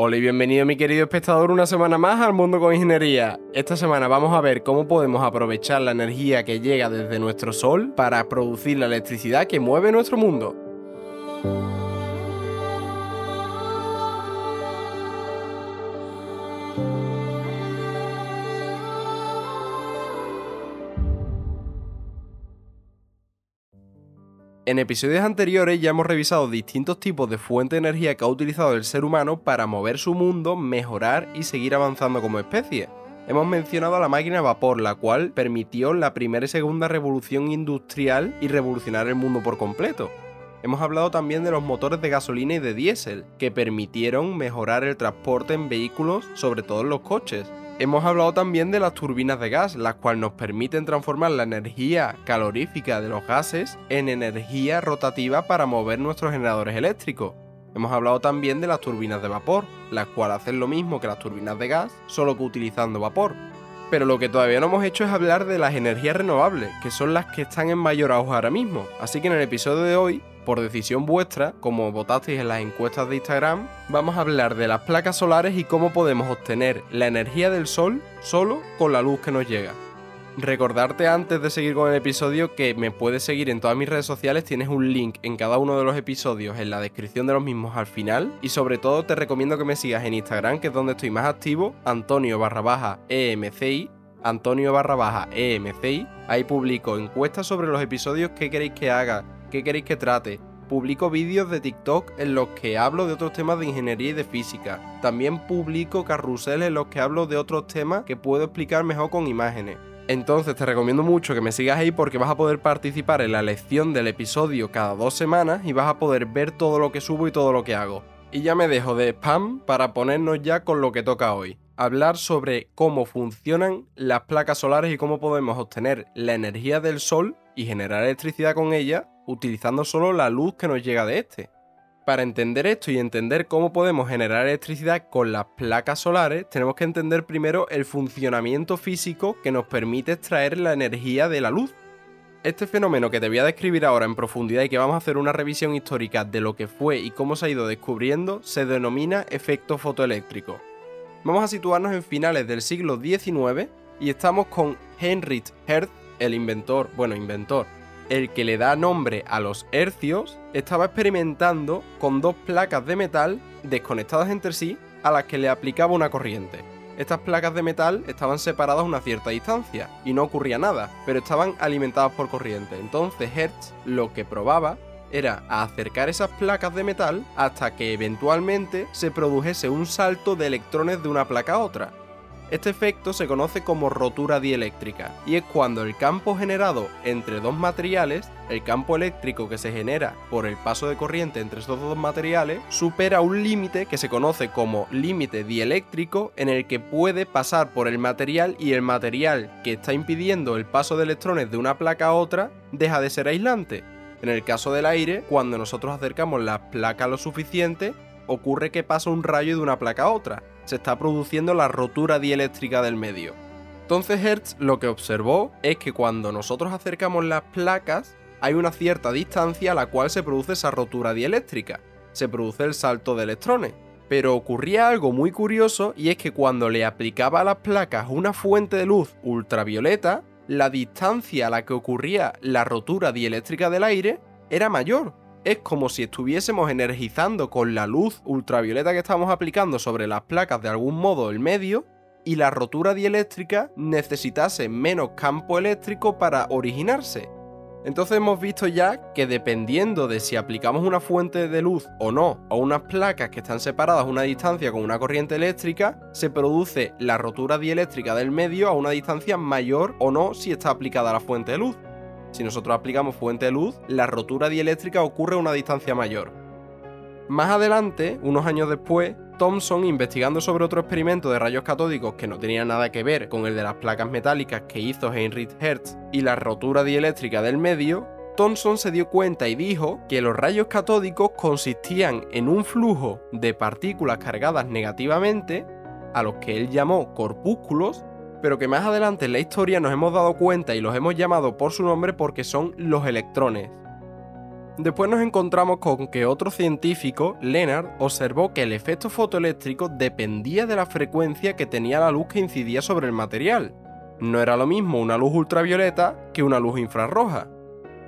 Hola y bienvenido mi querido espectador una semana más al Mundo con Ingeniería. Esta semana vamos a ver cómo podemos aprovechar la energía que llega desde nuestro Sol para producir la electricidad que mueve nuestro mundo. En episodios anteriores ya hemos revisado distintos tipos de fuente de energía que ha utilizado el ser humano para mover su mundo, mejorar y seguir avanzando como especie. Hemos mencionado a la máquina de vapor, la cual permitió la primera y segunda revolución industrial y revolucionar el mundo por completo. Hemos hablado también de los motores de gasolina y de diésel, que permitieron mejorar el transporte en vehículos, sobre todo en los coches. Hemos hablado también de las turbinas de gas, las cuales nos permiten transformar la energía calorífica de los gases en energía rotativa para mover nuestros generadores eléctricos. Hemos hablado también de las turbinas de vapor, las cuales hacen lo mismo que las turbinas de gas, solo que utilizando vapor. Pero lo que todavía no hemos hecho es hablar de las energías renovables, que son las que están en mayor auge ahora mismo. Así que en el episodio de hoy por decisión vuestra, como votasteis en las encuestas de Instagram, vamos a hablar de las placas solares y cómo podemos obtener la energía del sol solo con la luz que nos llega. Recordarte antes de seguir con el episodio que me puedes seguir en todas mis redes sociales, tienes un link en cada uno de los episodios en la descripción de los mismos al final y sobre todo te recomiendo que me sigas en Instagram que es donde estoy más activo, Antonio barra baja EMCI, Antonio barra baja EMCI, ahí publico encuestas sobre los episodios que queréis que haga ¿Qué queréis que trate? Publico vídeos de TikTok en los que hablo de otros temas de ingeniería y de física. También publico carruseles en los que hablo de otros temas que puedo explicar mejor con imágenes. Entonces te recomiendo mucho que me sigas ahí porque vas a poder participar en la lección del episodio cada dos semanas y vas a poder ver todo lo que subo y todo lo que hago. Y ya me dejo de spam para ponernos ya con lo que toca hoy. Hablar sobre cómo funcionan las placas solares y cómo podemos obtener la energía del sol y generar electricidad con ella utilizando solo la luz que nos llega de este. Para entender esto y entender cómo podemos generar electricidad con las placas solares, tenemos que entender primero el funcionamiento físico que nos permite extraer la energía de la luz. Este fenómeno que te voy a describir ahora en profundidad y que vamos a hacer una revisión histórica de lo que fue y cómo se ha ido descubriendo, se denomina efecto fotoeléctrico. Vamos a situarnos en finales del siglo XIX y estamos con Heinrich Hertz, el inventor, bueno, inventor, el que le da nombre a los hercios, estaba experimentando con dos placas de metal desconectadas entre sí a las que le aplicaba una corriente. Estas placas de metal estaban separadas a una cierta distancia y no ocurría nada, pero estaban alimentadas por corriente. Entonces Hertz lo que probaba era acercar esas placas de metal hasta que eventualmente se produjese un salto de electrones de una placa a otra. Este efecto se conoce como rotura dieléctrica y es cuando el campo generado entre dos materiales, el campo eléctrico que se genera por el paso de corriente entre estos dos materiales, supera un límite que se conoce como límite dieléctrico en el que puede pasar por el material y el material que está impidiendo el paso de electrones de una placa a otra deja de ser aislante. En el caso del aire, cuando nosotros acercamos la placa lo suficiente, ocurre que pasa un rayo de una placa a otra, se está produciendo la rotura dieléctrica del medio. Entonces Hertz lo que observó es que cuando nosotros acercamos las placas hay una cierta distancia a la cual se produce esa rotura dieléctrica, se produce el salto de electrones. Pero ocurría algo muy curioso y es que cuando le aplicaba a las placas una fuente de luz ultravioleta, la distancia a la que ocurría la rotura dieléctrica del aire era mayor, es como si estuviésemos energizando con la luz ultravioleta que estamos aplicando sobre las placas de algún modo el medio y la rotura dieléctrica necesitase menos campo eléctrico para originarse. Entonces hemos visto ya que dependiendo de si aplicamos una fuente de luz o no, o unas placas que están separadas a una distancia con una corriente eléctrica, se produce la rotura dieléctrica del medio a una distancia mayor o no si está aplicada la fuente de luz. Si nosotros aplicamos fuente de luz, la rotura dieléctrica ocurre a una distancia mayor. Más adelante, unos años después, Thomson, investigando sobre otro experimento de rayos catódicos que no tenía nada que ver con el de las placas metálicas que hizo Heinrich Hertz y la rotura dieléctrica del medio, Thomson se dio cuenta y dijo que los rayos catódicos consistían en un flujo de partículas cargadas negativamente, a los que él llamó corpúsculos, pero que más adelante en la historia nos hemos dado cuenta y los hemos llamado por su nombre porque son los electrones. Después nos encontramos con que otro científico, Leonard, observó que el efecto fotoeléctrico dependía de la frecuencia que tenía la luz que incidía sobre el material. No era lo mismo una luz ultravioleta que una luz infrarroja.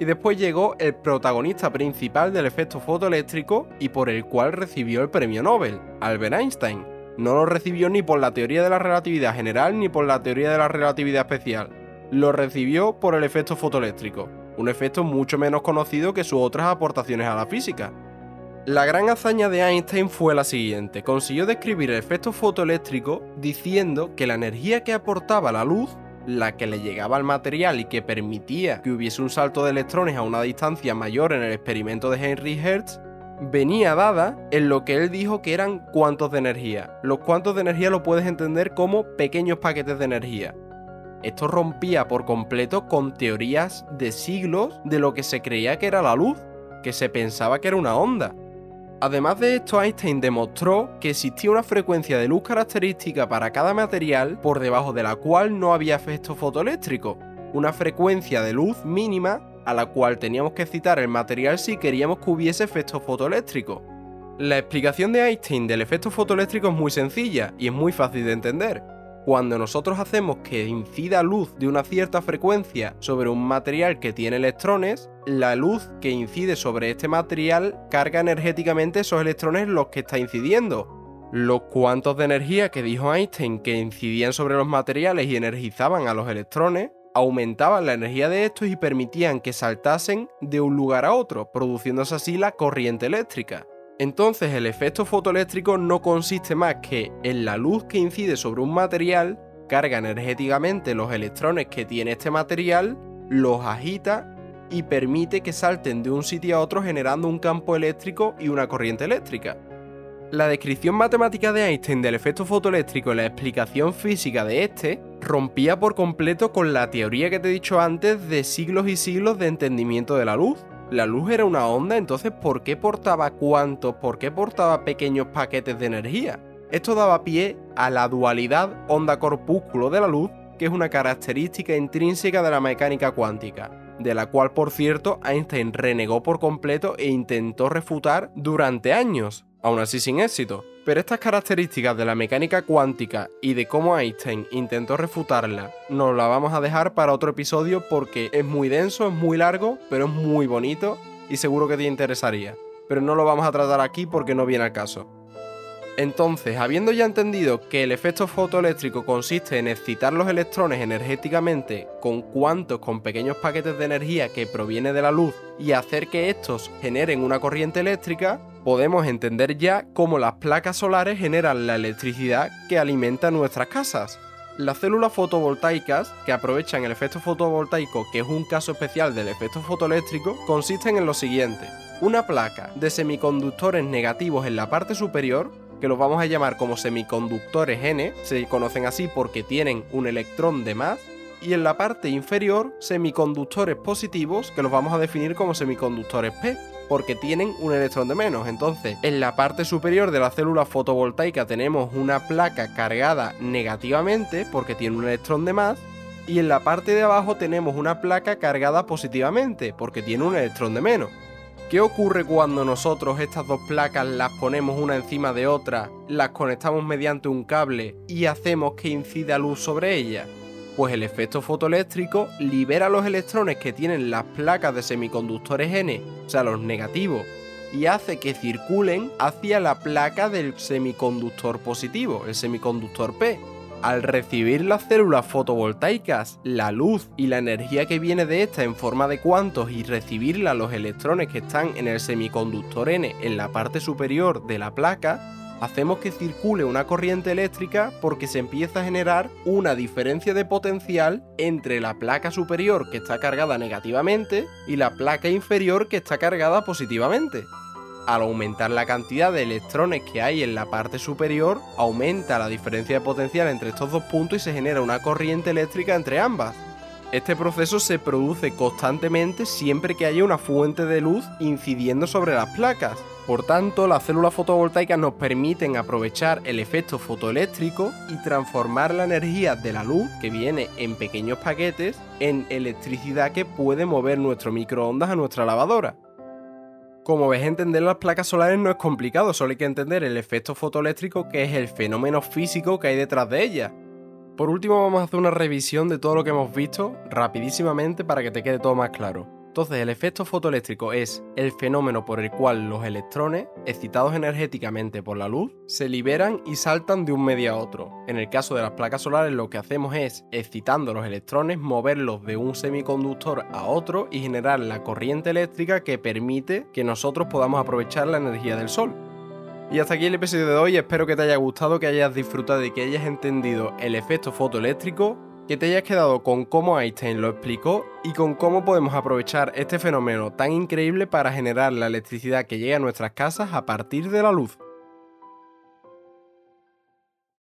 Y después llegó el protagonista principal del efecto fotoeléctrico y por el cual recibió el premio Nobel, Albert Einstein. No lo recibió ni por la teoría de la relatividad general ni por la teoría de la relatividad especial. Lo recibió por el efecto fotoeléctrico un efecto mucho menos conocido que sus otras aportaciones a la física. La gran hazaña de Einstein fue la siguiente, consiguió describir el efecto fotoeléctrico diciendo que la energía que aportaba la luz, la que le llegaba al material y que permitía que hubiese un salto de electrones a una distancia mayor en el experimento de Henry Hertz, venía dada en lo que él dijo que eran cuantos de energía. Los cuantos de energía lo puedes entender como pequeños paquetes de energía. Esto rompía por completo con teorías de siglos de lo que se creía que era la luz, que se pensaba que era una onda. Además de esto, Einstein demostró que existía una frecuencia de luz característica para cada material por debajo de la cual no había efecto fotoeléctrico, una frecuencia de luz mínima a la cual teníamos que citar el material si queríamos que hubiese efecto fotoeléctrico. La explicación de Einstein del efecto fotoeléctrico es muy sencilla y es muy fácil de entender. Cuando nosotros hacemos que incida luz de una cierta frecuencia sobre un material que tiene electrones, la luz que incide sobre este material carga energéticamente esos electrones los que está incidiendo. Los cuantos de energía que dijo Einstein que incidían sobre los materiales y energizaban a los electrones, aumentaban la energía de estos y permitían que saltasen de un lugar a otro, produciéndose así la corriente eléctrica. Entonces el efecto fotoeléctrico no consiste más que en la luz que incide sobre un material, carga energéticamente los electrones que tiene este material, los agita y permite que salten de un sitio a otro generando un campo eléctrico y una corriente eléctrica. La descripción matemática de Einstein del efecto fotoeléctrico y la explicación física de este rompía por completo con la teoría que te he dicho antes de siglos y siglos de entendimiento de la luz, la luz era una onda, entonces ¿por qué portaba cuántos? ¿Por qué portaba pequeños paquetes de energía? Esto daba pie a la dualidad onda-corpúsculo de la luz, que es una característica intrínseca de la mecánica cuántica, de la cual por cierto Einstein renegó por completo e intentó refutar durante años, aún así sin éxito. Pero estas características de la mecánica cuántica y de cómo Einstein intentó refutarla, nos la vamos a dejar para otro episodio porque es muy denso, es muy largo, pero es muy bonito y seguro que te interesaría. Pero no lo vamos a tratar aquí porque no viene al caso. Entonces, habiendo ya entendido que el efecto fotoeléctrico consiste en excitar los electrones energéticamente con cuantos con pequeños paquetes de energía que proviene de la luz y hacer que estos generen una corriente eléctrica, podemos entender ya cómo las placas solares generan la electricidad que alimenta nuestras casas. Las células fotovoltaicas, que aprovechan el efecto fotovoltaico, que es un caso especial del efecto fotoeléctrico, consisten en lo siguiente. Una placa de semiconductores negativos en la parte superior, que los vamos a llamar como semiconductores N, se conocen así porque tienen un electrón de más, y en la parte inferior semiconductores positivos, que los vamos a definir como semiconductores P, porque tienen un electrón de menos. Entonces, en la parte superior de la célula fotovoltaica tenemos una placa cargada negativamente porque tiene un electrón de más. Y en la parte de abajo tenemos una placa cargada positivamente porque tiene un electrón de menos. ¿Qué ocurre cuando nosotros estas dos placas las ponemos una encima de otra, las conectamos mediante un cable y hacemos que incida luz sobre ellas? Pues el efecto fotoeléctrico libera los electrones que tienen las placas de semiconductores N, o sea, los negativos, y hace que circulen hacia la placa del semiconductor positivo, el semiconductor P. Al recibir las células fotovoltaicas la luz y la energía que viene de esta en forma de cuantos y recibirla los electrones que están en el semiconductor N en la parte superior de la placa, hacemos que circule una corriente eléctrica porque se empieza a generar una diferencia de potencial entre la placa superior que está cargada negativamente y la placa inferior que está cargada positivamente. Al aumentar la cantidad de electrones que hay en la parte superior, aumenta la diferencia de potencial entre estos dos puntos y se genera una corriente eléctrica entre ambas. Este proceso se produce constantemente siempre que haya una fuente de luz incidiendo sobre las placas, por tanto, las células fotovoltaicas nos permiten aprovechar el efecto fotoeléctrico y transformar la energía de la luz que viene en pequeños paquetes en electricidad que puede mover nuestro microondas a nuestra lavadora. Como ves, entender las placas solares no es complicado, solo hay que entender el efecto fotoeléctrico que es el fenómeno físico que hay detrás de ellas. Por último vamos a hacer una revisión de todo lo que hemos visto rapidísimamente para que te quede todo más claro. Entonces, el efecto fotoeléctrico es el fenómeno por el cual los electrones, excitados energéticamente por la luz, se liberan y saltan de un medio a otro. En el caso de las placas solares, lo que hacemos es, excitando los electrones, moverlos de un semiconductor a otro y generar la corriente eléctrica que permite que nosotros podamos aprovechar la energía del sol. Y hasta aquí el episodio de hoy, espero que te haya gustado, que hayas disfrutado y que hayas entendido el efecto fotoeléctrico que te hayas quedado con cómo Einstein lo explicó y con cómo podemos aprovechar este fenómeno tan increíble para generar la electricidad que llega a nuestras casas a partir de la luz.